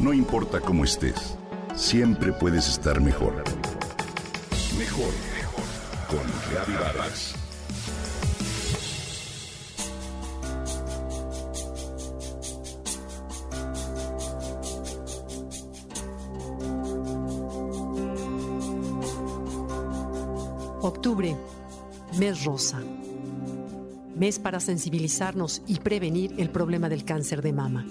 No importa cómo estés, siempre puedes estar mejor. Mejor, mejor. Con Reavivadas. Octubre, mes rosa. Mes para sensibilizarnos y prevenir el problema del cáncer de mama.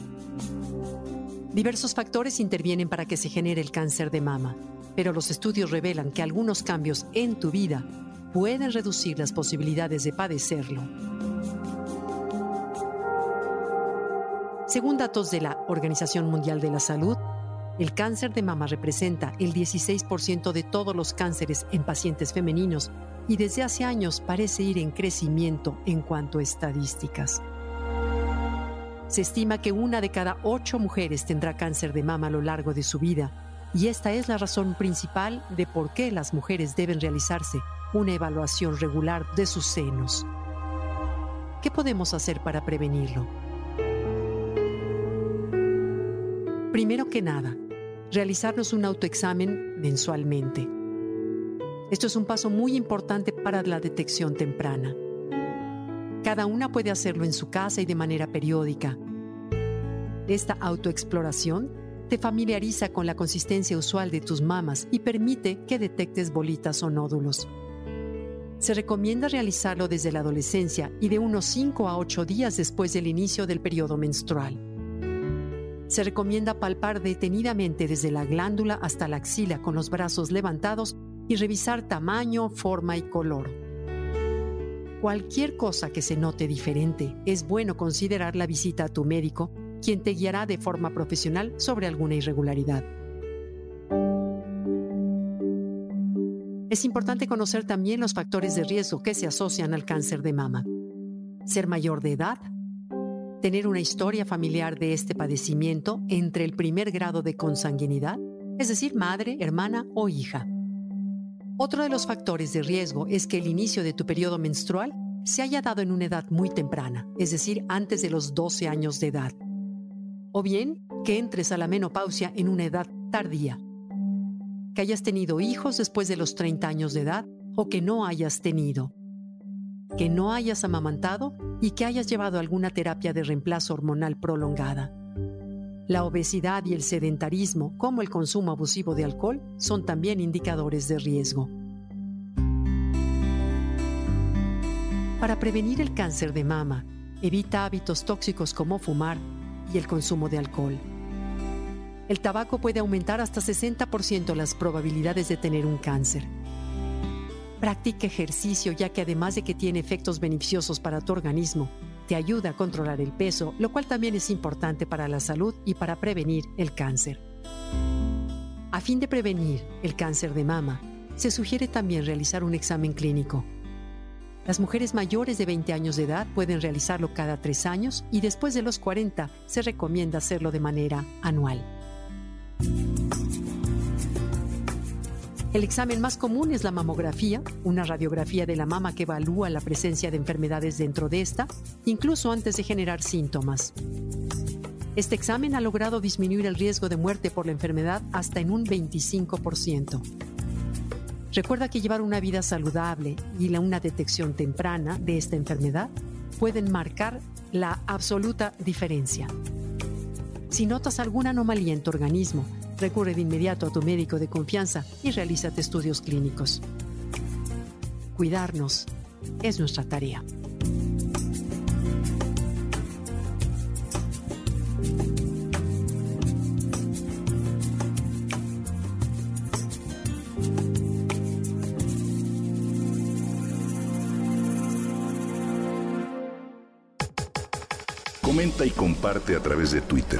Diversos factores intervienen para que se genere el cáncer de mama, pero los estudios revelan que algunos cambios en tu vida pueden reducir las posibilidades de padecerlo. Según datos de la Organización Mundial de la Salud, el cáncer de mama representa el 16% de todos los cánceres en pacientes femeninos y desde hace años parece ir en crecimiento en cuanto a estadísticas. Se estima que una de cada ocho mujeres tendrá cáncer de mama a lo largo de su vida y esta es la razón principal de por qué las mujeres deben realizarse una evaluación regular de sus senos. ¿Qué podemos hacer para prevenirlo? Primero que nada, realizarnos un autoexamen mensualmente. Esto es un paso muy importante para la detección temprana. Cada una puede hacerlo en su casa y de manera periódica. Esta autoexploración te familiariza con la consistencia usual de tus mamas y permite que detectes bolitas o nódulos. Se recomienda realizarlo desde la adolescencia y de unos 5 a 8 días después del inicio del periodo menstrual. Se recomienda palpar detenidamente desde la glándula hasta la axila con los brazos levantados y revisar tamaño, forma y color. Cualquier cosa que se note diferente, es bueno considerar la visita a tu médico, quien te guiará de forma profesional sobre alguna irregularidad. Es importante conocer también los factores de riesgo que se asocian al cáncer de mama. Ser mayor de edad, tener una historia familiar de este padecimiento entre el primer grado de consanguinidad, es decir, madre, hermana o hija. Otro de los factores de riesgo es que el inicio de tu periodo menstrual se haya dado en una edad muy temprana, es decir, antes de los 12 años de edad. O bien que entres a la menopausia en una edad tardía. Que hayas tenido hijos después de los 30 años de edad o que no hayas tenido. Que no hayas amamantado y que hayas llevado alguna terapia de reemplazo hormonal prolongada. La obesidad y el sedentarismo, como el consumo abusivo de alcohol, son también indicadores de riesgo. Para prevenir el cáncer de mama, evita hábitos tóxicos como fumar y el consumo de alcohol. El tabaco puede aumentar hasta 60% las probabilidades de tener un cáncer. Practica ejercicio ya que además de que tiene efectos beneficiosos para tu organismo, te ayuda a controlar el peso, lo cual también es importante para la salud y para prevenir el cáncer. A fin de prevenir el cáncer de mama, se sugiere también realizar un examen clínico. Las mujeres mayores de 20 años de edad pueden realizarlo cada tres años y después de los 40 se recomienda hacerlo de manera anual. El examen más común es la mamografía, una radiografía de la mama que evalúa la presencia de enfermedades dentro de esta, incluso antes de generar síntomas. Este examen ha logrado disminuir el riesgo de muerte por la enfermedad hasta en un 25%. Recuerda que llevar una vida saludable y una detección temprana de esta enfermedad pueden marcar la absoluta diferencia. Si notas alguna anomalía en tu organismo, recurre de inmediato a tu médico de confianza y realízate estudios clínicos. Cuidarnos es nuestra tarea. Comenta y comparte a través de Twitter.